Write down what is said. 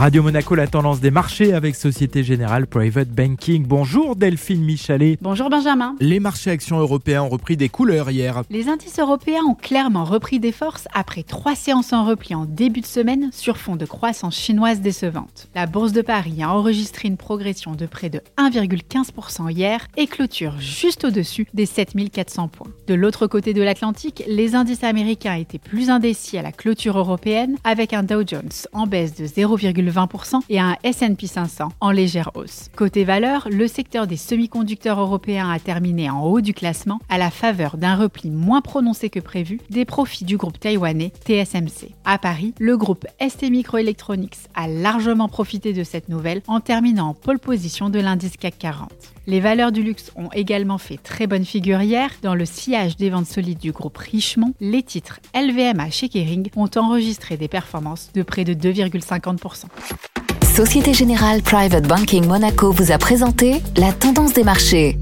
Radio Monaco, la tendance des marchés avec Société Générale Private Banking. Bonjour Delphine Michalet. Bonjour Benjamin. Les marchés actions européens ont repris des couleurs hier. Les indices européens ont clairement repris des forces après trois séances en repli en début de semaine sur fond de croissance chinoise décevante. La bourse de Paris a enregistré une progression de près de 1,15% hier et clôture juste au-dessus des 7400 points. De l'autre côté de l'Atlantique, les indices américains étaient plus indécis à la clôture européenne avec un Dow Jones en baisse de 0,20 20% et un S&P 500 en légère hausse. Côté valeur, le secteur des semi-conducteurs européens a terminé en haut du classement à la faveur d'un repli moins prononcé que prévu des profits du groupe taïwanais TSMC. À Paris, le groupe ST Microelectronics a largement profité de cette nouvelle en terminant en pole position de l'indice CAC 40. Les valeurs du luxe ont également fait très bonne figure hier. Dans le sillage des ventes solides du groupe Richemont, les titres LVMH chez Kering ont enregistré des performances de près de 2,50%. Société Générale Private Banking Monaco vous a présenté la tendance des marchés.